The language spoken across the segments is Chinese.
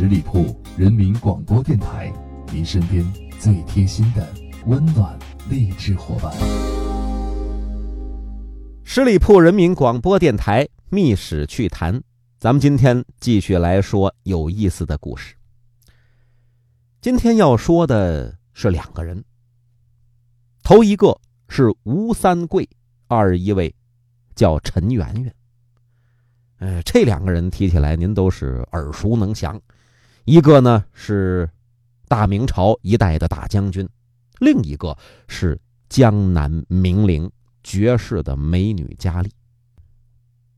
十里铺人民广播电台，您身边最贴心的温暖励志伙伴。十里铺人民广播电台《秘史趣谈》，咱们今天继续来说有意思的故事。今天要说的是两个人，头一个是吴三桂，二一位叫陈圆圆。呃，这两个人提起来，您都是耳熟能详。一个呢是大明朝一代的大将军，另一个是江南名伶绝世的美女佳丽。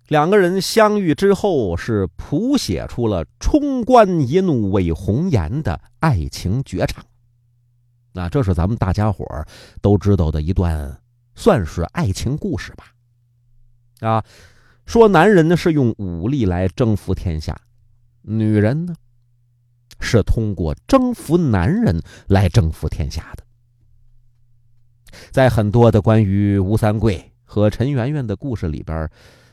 两个人相遇之后，是谱写出了“冲冠一怒为红颜”的爱情绝唱。那这是咱们大家伙儿都知道的一段，算是爱情故事吧？啊。说男人呢是用武力来征服天下，女人呢是通过征服男人来征服天下的。在很多的关于吴三桂和陈圆圆的故事里边，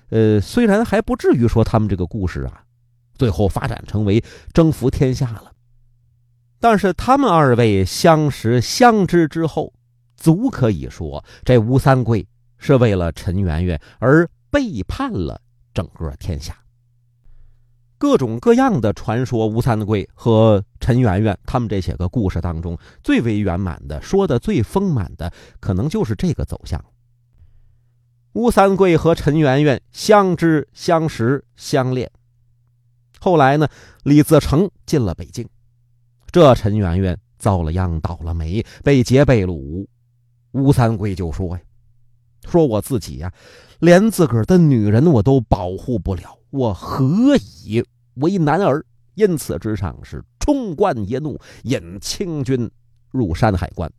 呃，虽然还不至于说他们这个故事啊，最后发展成为征服天下了，但是他们二位相识相知之后，足可以说这吴三桂是为了陈圆圆而。背叛了整个天下。各种各样的传说，吴三桂和陈圆圆他们这些个故事当中，最为圆满的，说的最丰满的，可能就是这个走向。吴三桂和陈圆圆相知、相识、相恋。后来呢，李自成进了北京，这陈圆圆遭了殃、倒了霉，被劫被掳。吴三桂就说呀：“说我自己呀。”连自个儿的女人我都保护不了，我何以为男儿？因此之上是冲冠一怒，引清军入山海关，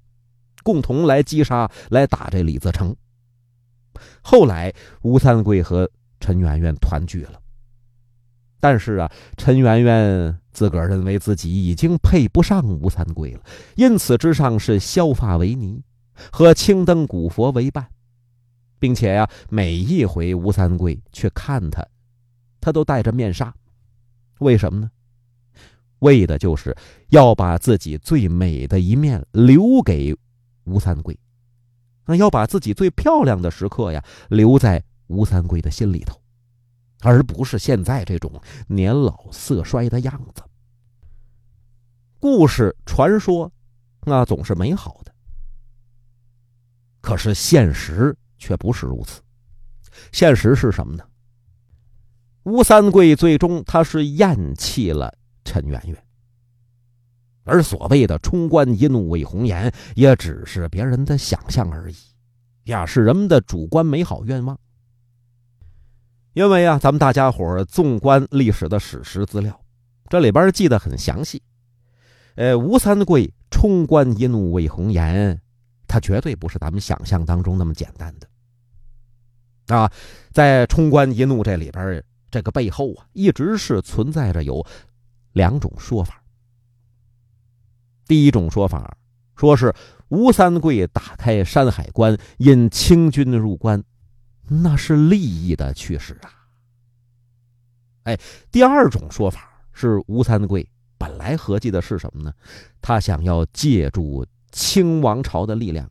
共同来击杀、来打这李自成。后来吴三桂和陈圆圆团聚了，但是啊，陈圆圆自个儿认为自己已经配不上吴三桂了，因此之上是削发为尼，和青灯古佛为伴。并且呀，每一回吴三桂去看他，他都戴着面纱，为什么呢？为的就是要把自己最美的一面留给吴三桂，那要把自己最漂亮的时刻呀留在吴三桂的心里头，而不是现在这种年老色衰的样子。故事传说，那总是美好的，可是现实。却不是如此，现实是什么呢？吴三桂最终他是厌弃了陈圆圆，而所谓的冲冠一怒为红颜，也只是别人的想象而已，呀，是人们的主观美好愿望。因为啊，咱们大家伙纵观历史的史实资料，这里边记得很详细。呃，吴三桂冲冠一怒为红颜，他绝对不是咱们想象当中那么简单的。啊，在冲冠一怒这里边，这个背后啊，一直是存在着有两种说法。第一种说法，说是吴三桂打开山海关，引清军入关，那是利益的驱使啊。哎，第二种说法是吴三桂本来合计的是什么呢？他想要借助清王朝的力量，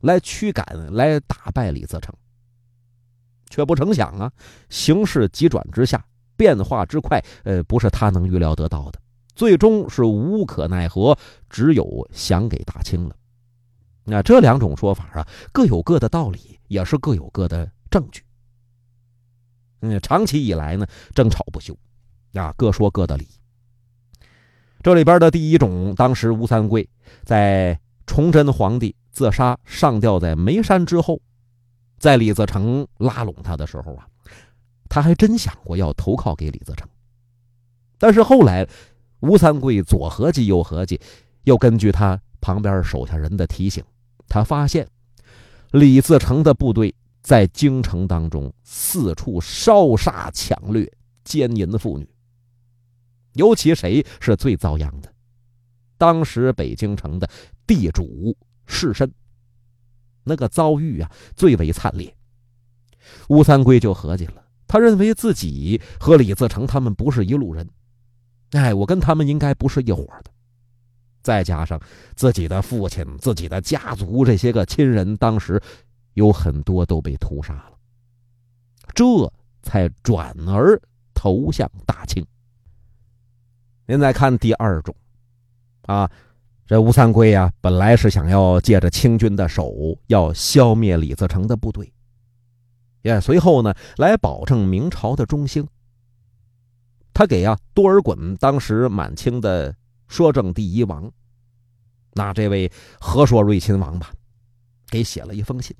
来驱赶、来打败李自成。却不成想啊，形势急转直下，变化之快，呃，不是他能预料得到的。最终是无可奈何，只有降给大清了。那这两种说法啊，各有各的道理，也是各有各的证据。嗯，长期以来呢，争吵不休，啊，各说各的理。这里边的第一种，当时吴三桂在崇祯皇帝自杀上吊在眉山之后。在李自成拉拢他的时候啊，他还真想过要投靠给李自成。但是后来，吴三桂左合计右合计，又根据他旁边手下人的提醒，他发现李自成的部队在京城当中四处烧杀抢掠、奸淫妇女。尤其谁是最遭殃的？当时北京城的地主士绅。那个遭遇啊，最为惨烈。吴三桂就合计了，他认为自己和李自成他们不是一路人，哎，我跟他们应该不是一伙的。再加上自己的父亲、自己的家族这些个亲人，当时有很多都被屠杀了，这才转而投向大清。您再看第二种，啊，这吴三桂呀，本来是想要借着清军的手，要消灭李自成的部队，也随后呢，来保证明朝的中兴。他给啊多尔衮当时满清的说政第一王，那这位和硕瑞亲王吧，给写了一封信。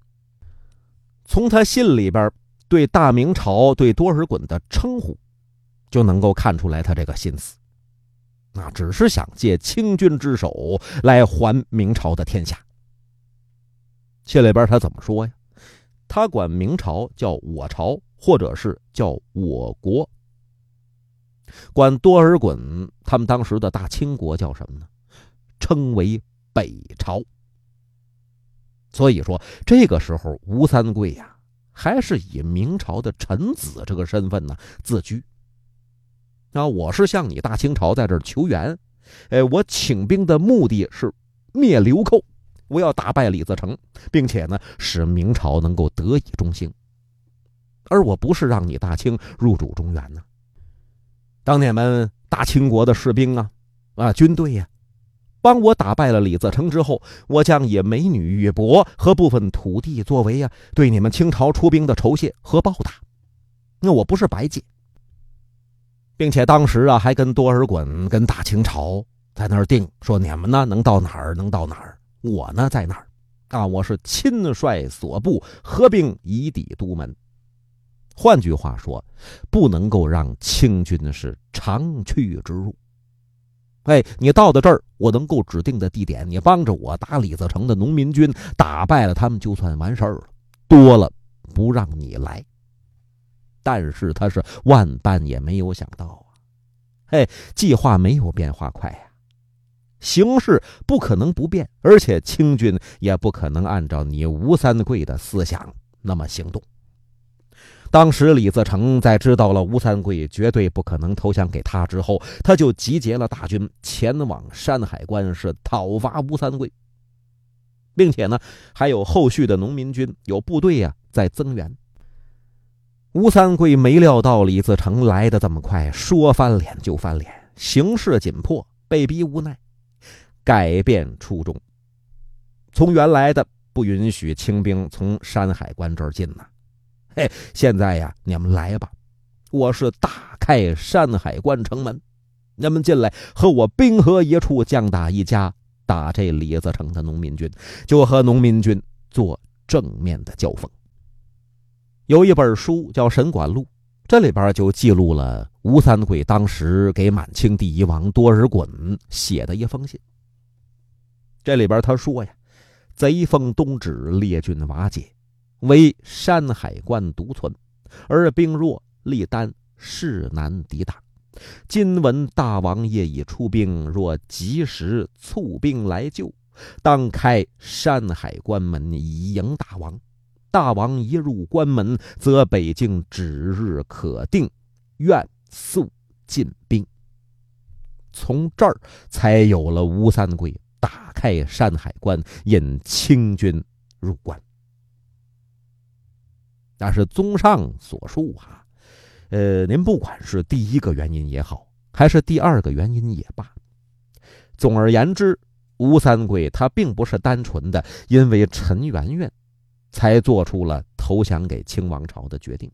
从他信里边对大明朝对多尔衮的称呼，就能够看出来他这个心思。那只是想借清军之手来还明朝的天下。信里边他怎么说呀？他管明朝叫我朝，或者是叫我国。管多尔衮他们当时的大清国叫什么呢？称为北朝。所以说，这个时候吴三桂呀，还是以明朝的臣子这个身份呢自居。啊，我是向你大清朝在这儿求援，哎，我请兵的目的是灭流寇，我要打败李自成，并且呢，使明朝能够得以中兴，而我不是让你大清入主中原呢。当你们大清国的士兵啊，啊，军队呀，帮我打败了李自成之后，我将以美女玉帛和部分土地作为呀，对你们清朝出兵的酬谢和报答。那我不是白借。并且当时啊，还跟多尔衮、跟大清朝在那儿定说，你们呢能到哪儿能到哪儿，我呢在哪儿，啊，我是亲率所部合兵以抵都门。换句话说，不能够让清军是长驱直入。哎，你到了这儿，我能够指定的地点，你帮着我打李自成的农民军，打败了他们就算完事儿了。多了不让你来。但是他是万般也没有想到啊，嘿，计划没有变化快呀，形势不可能不变，而且清军也不可能按照你吴三桂的思想那么行动。当时李自成在知道了吴三桂绝对不可能投降给他之后，他就集结了大军前往山海关，是讨伐吴三桂，并且呢，还有后续的农民军有部队呀在增援。吴三桂没料到李自成来的这么快，说翻脸就翻脸，形势紧迫，被逼无奈，改变初衷，从原来的不允许清兵从山海关这儿进呐，嘿，现在呀，你们来吧，我是大开山海关城门，你们进来和我兵合一处，将打一家，打这李自成的农民军，就和农民军做正面的交锋。有一本书叫《神管录》，这里边就记录了吴三桂当时给满清第一王多尔衮写的一封信。这里边他说呀：“贼锋东至，列军瓦解，唯山海关独存，而兵弱力单，势难抵挡。今闻大王业已出兵，若及时促兵来救，当开山海关门以迎大王。”大王一入关门，则北境指日可定，愿速进兵。从这儿才有了吴三桂打开山海关，引清军入关。但是综上所述啊，呃，您不管是第一个原因也好，还是第二个原因也罢，总而言之，吴三桂他并不是单纯的因为陈圆圆。才做出了投降给清王朝的决定。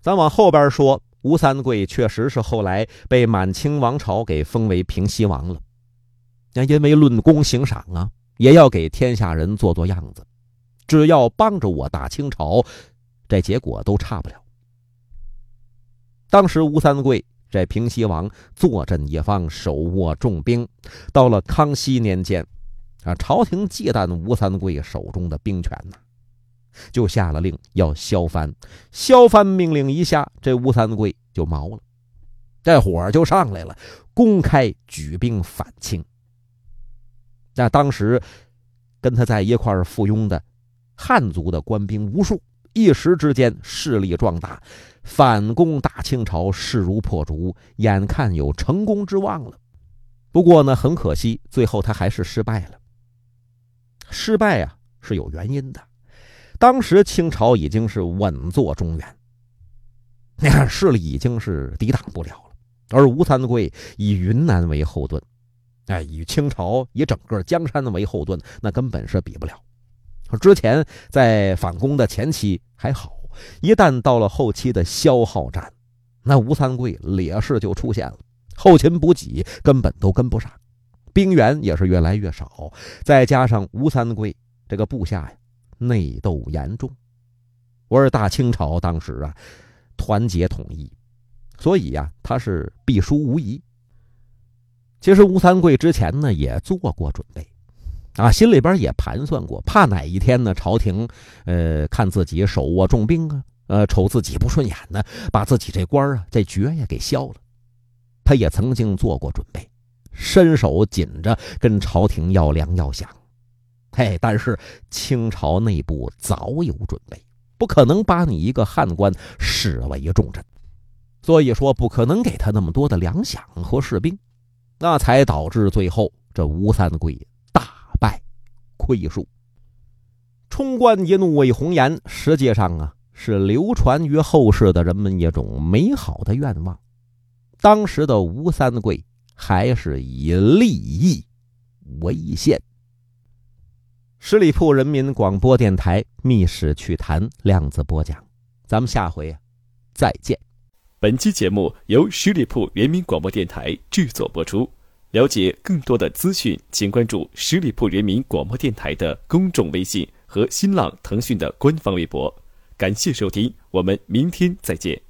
咱往后边说，吴三桂确实是后来被满清王朝给封为平西王了。那因为论功行赏啊，也要给天下人做做样子。只要帮着我打清朝，这结果都差不了。当时吴三桂这平西王坐镇一方，手握重兵。到了康熙年间。啊！朝廷忌惮吴三桂手中的兵权呐，就下了令要削藩。削藩命令一下，这吴三桂就毛了，这火就上来了，公开举兵反清。那当时跟他在一块附庸的汉族的官兵无数，一时之间势力壮大，反攻大清朝势如破竹，眼看有成功之望了。不过呢，很可惜，最后他还是失败了。失败呀是有原因的，当时清朝已经是稳坐中原，那看势力已经是抵挡不了了，而吴三桂以云南为后盾，哎，以清朝以整个江山为后盾，那根本是比不了。之前在反攻的前期还好，一旦到了后期的消耗战，那吴三桂劣势就出现了。后勤补给根本都跟不上，兵源也是越来越少，再加上吴三桂这个部下呀内斗严重，我是大清朝当时啊团结统一，所以呀他是必输无疑。其实吴三桂之前呢也做过准备，啊心里边也盘算过，怕哪一天呢朝廷呃看自己手握重兵啊，呃瞅自己不顺眼呢，把自己这官啊这爵也给削了。他也曾经做过准备，伸手紧着跟朝廷要粮要饷，嘿，但是清朝内部早有准备，不可能把你一个汉官视为重臣，所以说不可能给他那么多的粮饷和士兵，那才导致最后这吴三桂大败亏输。冲冠一怒为红颜，实际上啊是流传于后世的人们一种美好的愿望。当时的吴三桂还是以利益为先。十里铺人民广播电台《密史趣谈》量子播讲，咱们下回再见。本期节目由十里铺人民广播电台制作播出。了解更多的资讯，请关注十里铺人民广播电台的公众微信和新浪、腾讯的官方微博。感谢收听，我们明天再见。